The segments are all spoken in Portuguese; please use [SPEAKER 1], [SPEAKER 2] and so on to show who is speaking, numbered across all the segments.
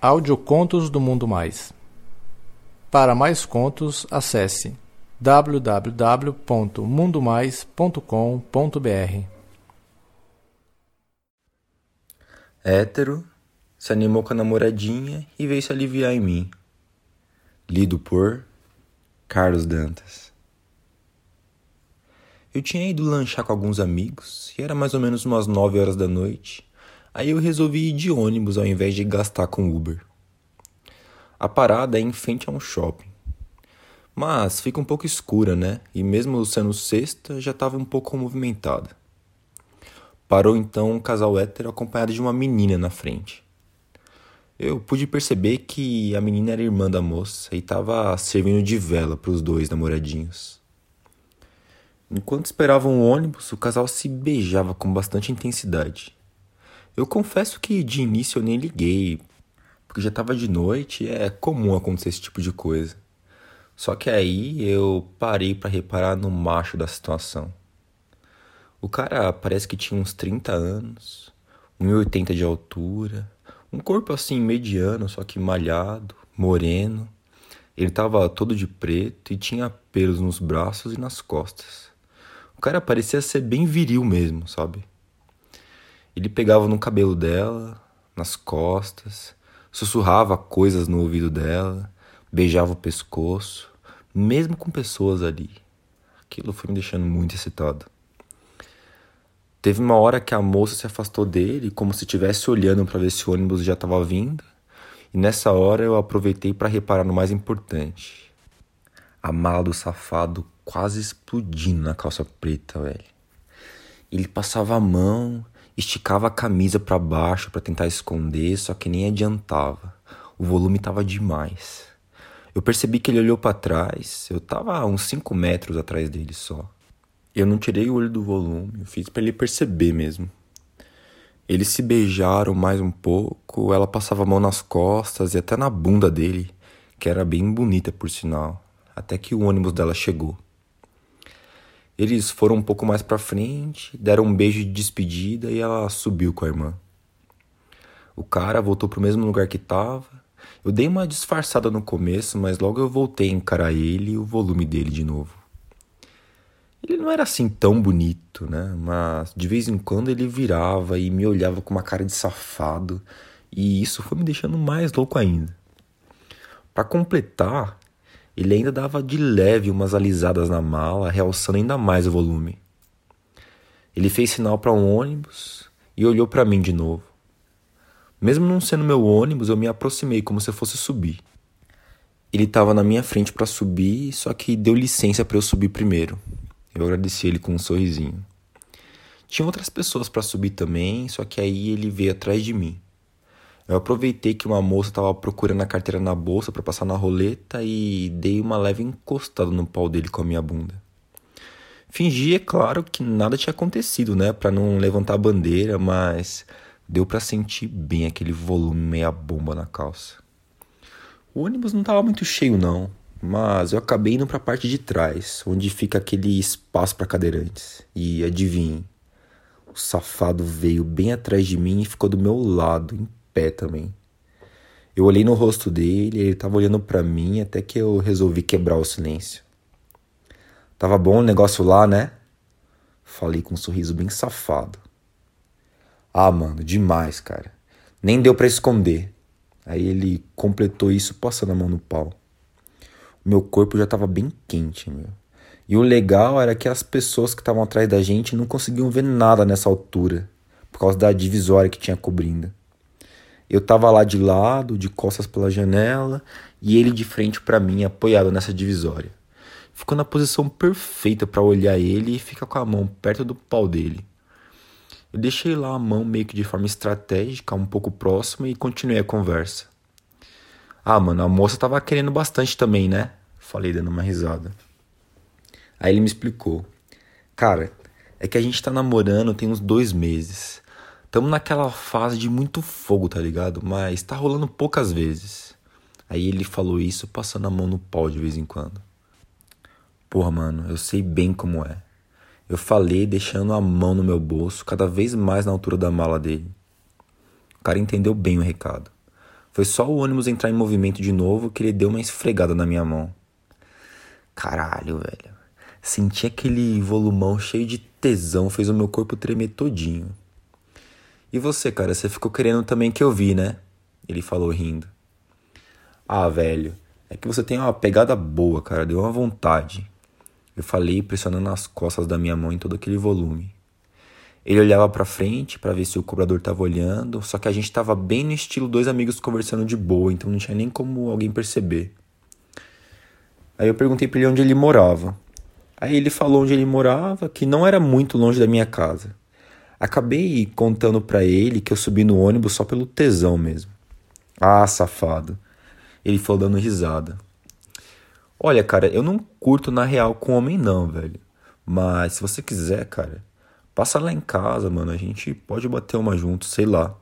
[SPEAKER 1] Audiocontos do Mundo Mais. Para mais contos, acesse www.mundomais.com.br.
[SPEAKER 2] Hétero se animou com a namoradinha e veio se aliviar em mim. Lido por Carlos Dantas. Eu tinha ido lanchar com alguns amigos e era mais ou menos umas 9 horas da noite. Aí eu resolvi ir de ônibus ao invés de gastar com Uber. A parada é em frente a um shopping. Mas fica um pouco escura, né? E mesmo sendo sexta, já estava um pouco movimentada. Parou então um casal hétero acompanhado de uma menina na frente. Eu pude perceber que a menina era irmã da moça e estava servindo de vela para os dois namoradinhos. Enquanto esperavam o ônibus, o casal se beijava com bastante intensidade. Eu confesso que de início eu nem liguei, porque já estava de noite e é comum acontecer esse tipo de coisa. Só que aí eu parei para reparar no macho da situação. O cara parece que tinha uns 30 anos, 1,80 de altura, um corpo assim mediano, só que malhado, moreno. Ele tava todo de preto e tinha pelos nos braços e nas costas. O cara parecia ser bem viril mesmo, sabe? Ele pegava no cabelo dela, nas costas, sussurrava coisas no ouvido dela, beijava o pescoço, mesmo com pessoas ali. Aquilo foi me deixando muito excitado. Teve uma hora que a moça se afastou dele, como se estivesse olhando para ver se o ônibus já estava vindo, e nessa hora eu aproveitei para reparar no mais importante. A mala do safado quase explodindo na calça preta, velho. Ele passava a mão, esticava a camisa para baixo para tentar esconder, só que nem adiantava. O volume tava demais. Eu percebi que ele olhou para trás, eu tava a uns 5 metros atrás dele só. Eu não tirei o olho do volume, eu fiz para ele perceber mesmo. Eles se beijaram mais um pouco, ela passava a mão nas costas e até na bunda dele, que era bem bonita por sinal, até que o ônibus dela chegou. Eles foram um pouco mais para frente, deram um beijo de despedida e ela subiu com a irmã. O cara voltou pro mesmo lugar que tava. Eu dei uma disfarçada no começo, mas logo eu voltei a encarar ele e o volume dele de novo. Ele não era assim tão bonito, né? Mas de vez em quando ele virava e me olhava com uma cara de safado, e isso foi me deixando mais louco ainda. Para completar, ele ainda dava de leve umas alisadas na mala, realçando ainda mais o volume. Ele fez sinal para um ônibus e olhou para mim de novo. Mesmo não sendo meu ônibus, eu me aproximei como se eu fosse subir. Ele estava na minha frente para subir, só que deu licença para eu subir primeiro. Eu agradeci ele com um sorrisinho. Tinha outras pessoas para subir também, só que aí ele veio atrás de mim. Eu aproveitei que uma moça estava procurando a carteira na bolsa para passar na roleta e dei uma leve encostada no pau dele com a minha bunda. Fingi, é claro, que nada tinha acontecido, né, para não levantar a bandeira, mas deu para sentir bem aquele volume meia bomba na calça. O ônibus não estava muito cheio não, mas eu acabei indo para a parte de trás, onde fica aquele espaço para cadeirantes. E adivinhe, o safado veio bem atrás de mim e ficou do meu lado, pé também. Eu olhei no rosto dele, ele estava olhando para mim até que eu resolvi quebrar o silêncio. Tava bom o negócio lá, né? Falei com um sorriso bem safado. Ah, mano, demais, cara. Nem deu para esconder. Aí ele completou isso passando a mão no pau meu corpo já estava bem quente, meu. E o legal era que as pessoas que estavam atrás da gente não conseguiam ver nada nessa altura, por causa da divisória que tinha cobrindo. Eu tava lá de lado, de costas pela janela, e ele de frente para mim, apoiado nessa divisória. Ficou na posição perfeita para olhar ele e ficar com a mão perto do pau dele. Eu deixei lá a mão meio que de forma estratégica, um pouco próxima, e continuei a conversa. Ah, mano, a moça tava querendo bastante também, né? Falei dando uma risada. Aí ele me explicou. Cara, é que a gente tá namorando tem uns dois meses. Tamo naquela fase de muito fogo, tá ligado? Mas tá rolando poucas vezes. Aí ele falou isso passando a mão no pau de vez em quando. Porra, mano, eu sei bem como é. Eu falei deixando a mão no meu bolso, cada vez mais na altura da mala dele. O cara entendeu bem o recado. Foi só o ônibus entrar em movimento de novo que ele deu uma esfregada na minha mão. Caralho, velho. Senti aquele volumão cheio de tesão, fez o meu corpo tremer todinho. E você, cara, você ficou querendo também que eu vi, né? Ele falou rindo. Ah, velho, é que você tem uma pegada boa, cara, deu uma vontade. Eu falei, pressionando as costas da minha mão em todo aquele volume. Ele olhava para frente para ver se o cobrador tava olhando, só que a gente tava bem no estilo dois amigos conversando de boa, então não tinha nem como alguém perceber. Aí eu perguntei para ele onde ele morava. Aí ele falou onde ele morava, que não era muito longe da minha casa. Acabei contando para ele que eu subi no ônibus só pelo tesão mesmo. Ah, safado. Ele falou dando risada. Olha, cara, eu não curto na real com homem não, velho. Mas se você quiser, cara, Passa lá em casa, mano. A gente pode bater uma junto, sei lá.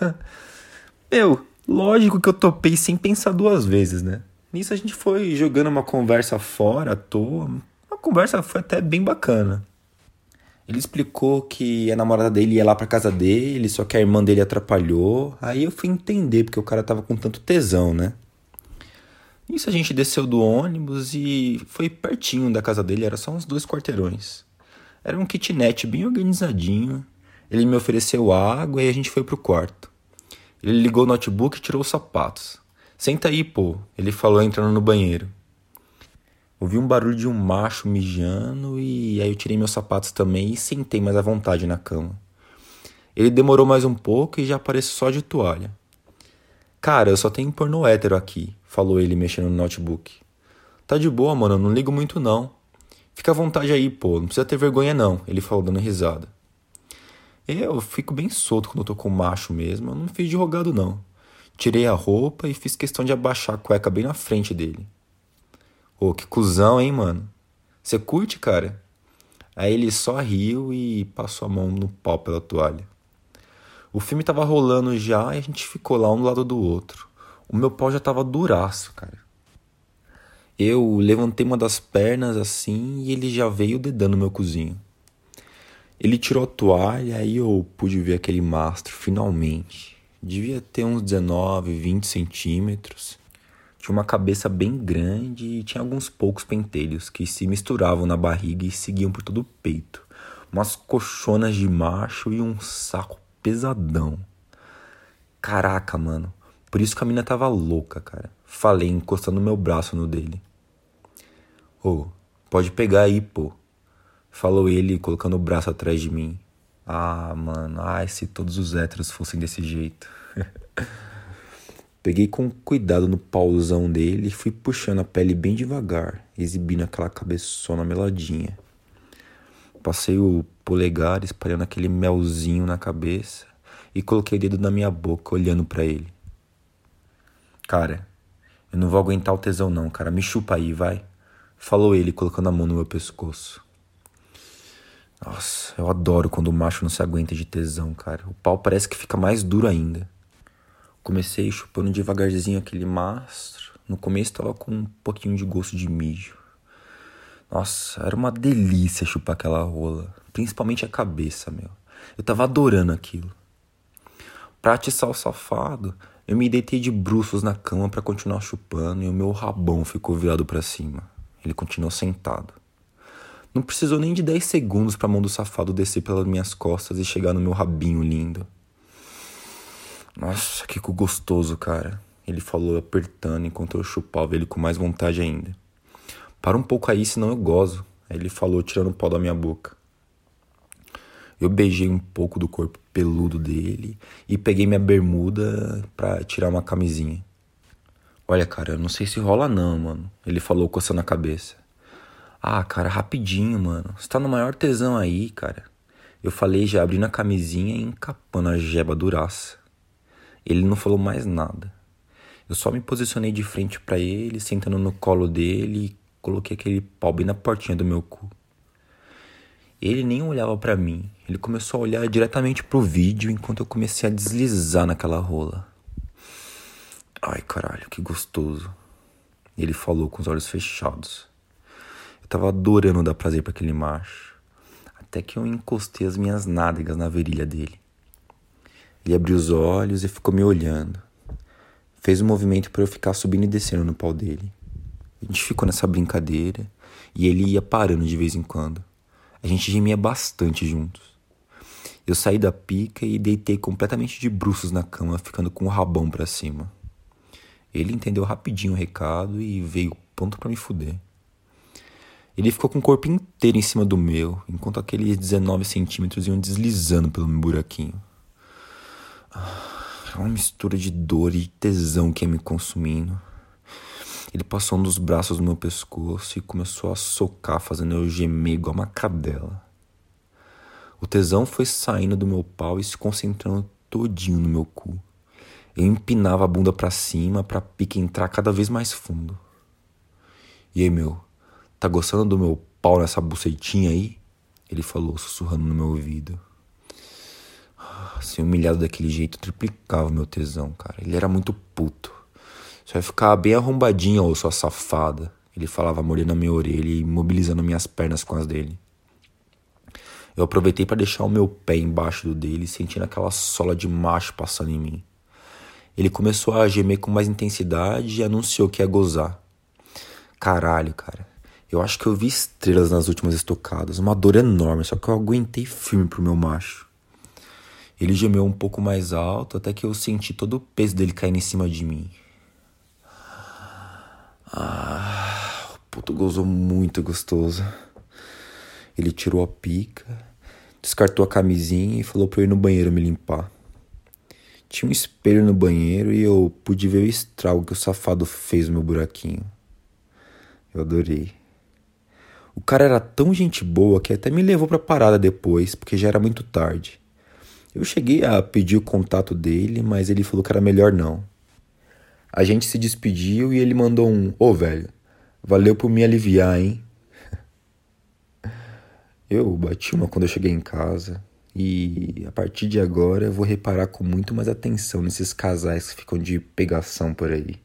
[SPEAKER 2] Meu, lógico que eu topei sem pensar duas vezes, né? Nisso a gente foi jogando uma conversa fora à toa. A conversa foi até bem bacana. Ele explicou que a namorada dele ia lá pra casa dele, só que a irmã dele atrapalhou. Aí eu fui entender porque o cara tava com tanto tesão, né? Nisso a gente desceu do ônibus e foi pertinho da casa dele, era só uns dois quarteirões. Era um kitnet bem organizadinho. Ele me ofereceu água e a gente foi pro quarto. Ele ligou o notebook e tirou os sapatos. Senta aí, pô, ele falou entrando no banheiro. Ouvi um barulho de um macho mijando e aí eu tirei meus sapatos também e sentei mais à vontade na cama. Ele demorou mais um pouco e já apareceu só de toalha. Cara, eu só tenho porno hétero aqui, falou ele mexendo no notebook. Tá de boa, mano, eu não ligo muito não. Fica à vontade aí, pô, não precisa ter vergonha não, ele falou dando risada. Eu fico bem solto quando eu tô com macho mesmo, eu não fiz de rogado não. Tirei a roupa e fiz questão de abaixar a cueca bem na frente dele. Ô, que cuzão, hein, mano? Você curte, cara? Aí ele só riu e passou a mão no pau pela toalha. O filme tava rolando já e a gente ficou lá um do lado do outro. O meu pau já tava duraço, cara. Eu levantei uma das pernas assim e ele já veio dedando meu cozinho. Ele tirou a toalha e eu pude ver aquele mastro finalmente. Devia ter uns 19, 20 centímetros. Tinha uma cabeça bem grande e tinha alguns poucos pentelhos que se misturavam na barriga e seguiam por todo o peito. Umas coxonas de macho e um saco pesadão. Caraca, mano. Por isso que a mina tava louca, cara. Falei, encostando meu braço no dele. Ô, oh, pode pegar aí, pô. Falou ele, colocando o braço atrás de mim. Ah, mano, ai, se todos os héteros fossem desse jeito. Peguei com cuidado no pauzão dele e fui puxando a pele bem devagar, exibindo aquela cabeçona meladinha. Passei o polegar espalhando aquele melzinho na cabeça e coloquei o dedo na minha boca, olhando para ele. Cara, eu não vou aguentar o tesão não, cara. Me chupa aí, vai. Falou ele, colocando a mão no meu pescoço. Nossa, eu adoro quando o macho não se aguenta de tesão, cara. O pau parece que fica mais duro ainda. Comecei chupando devagarzinho aquele mastro. No começo tava com um pouquinho de gosto de mijo. Nossa, era uma delícia chupar aquela rola. Principalmente a cabeça, meu. Eu tava adorando aquilo. Pra atiçar o safado, eu me deitei de bruços na cama para continuar chupando e o meu rabão ficou virado para cima. Ele continuou sentado. Não precisou nem de 10 segundos para mão do safado descer pelas minhas costas e chegar no meu rabinho lindo. Nossa, que gostoso, cara. Ele falou apertando enquanto eu chupava ele com mais vontade ainda. Para um pouco aí, senão eu gozo. Aí ele falou, tirando o pau da minha boca. Eu beijei um pouco do corpo peludo dele e peguei minha bermuda para tirar uma camisinha. Olha, cara, eu não sei se rola não, mano. Ele falou coçando a cabeça. Ah, cara, rapidinho, mano. Você tá no maior tesão aí, cara. Eu falei já abrindo a camisinha e encapando a jeba duraça. Ele não falou mais nada. Eu só me posicionei de frente para ele, sentando no colo dele e coloquei aquele pau bem na portinha do meu cu. Ele nem olhava para mim. Ele começou a olhar diretamente pro vídeo enquanto eu comecei a deslizar naquela rola. Ai, caralho, que gostoso. Ele falou com os olhos fechados. Eu tava adorando dar prazer para aquele macho. Até que eu encostei as minhas nádegas na virilha dele. Ele abriu os olhos e ficou me olhando. fez um movimento para eu ficar subindo e descendo no pau dele. A gente ficou nessa brincadeira e ele ia parando de vez em quando. A gente gemia bastante juntos. Eu saí da pica e deitei completamente de bruços na cama, ficando com o rabão para cima. Ele entendeu rapidinho o recado e veio pronto para me fuder. Ele ficou com o corpo inteiro em cima do meu, enquanto aqueles 19 centímetros iam deslizando pelo meu buraquinho. É uma mistura de dor e tesão que ia me consumindo. Ele passou um dos braços no meu pescoço e começou a socar, fazendo eu gemer igual uma cadela. O tesão foi saindo do meu pau e se concentrando todinho no meu cu. Eu empinava a bunda para cima pra pique entrar cada vez mais fundo. E aí, meu, tá gostando do meu pau nessa bucetinha aí? Ele falou, sussurrando no meu ouvido. Ser humilhado daquele jeito triplicava o meu tesão, cara. Ele era muito puto. Você vai ficar bem arrombadinha, ô sua safada. Ele falava mordendo a minha orelha e mobilizando minhas pernas com as dele. Eu aproveitei para deixar o meu pé embaixo do dele, sentindo aquela sola de macho passando em mim. Ele começou a gemer com mais intensidade e anunciou que ia gozar. Caralho, cara. Eu acho que eu vi estrelas nas últimas estocadas. Uma dor enorme, só que eu aguentei firme pro meu macho. Ele gemeu um pouco mais alto até que eu senti todo o peso dele caindo em cima de mim. Ah, o puto gozou muito gostoso. Ele tirou a pica, descartou a camisinha e falou pra eu ir no banheiro me limpar. Tinha um espelho no banheiro e eu pude ver o estrago que o safado fez no meu buraquinho. Eu adorei. O cara era tão gente boa que até me levou pra parada depois, porque já era muito tarde. Eu cheguei a pedir o contato dele, mas ele falou que era melhor não. A gente se despediu e ele mandou um: Ô oh, velho, valeu por me aliviar, hein? Eu bati uma quando eu cheguei em casa e a partir de agora eu vou reparar com muito mais atenção nesses casais que ficam de pegação por aí.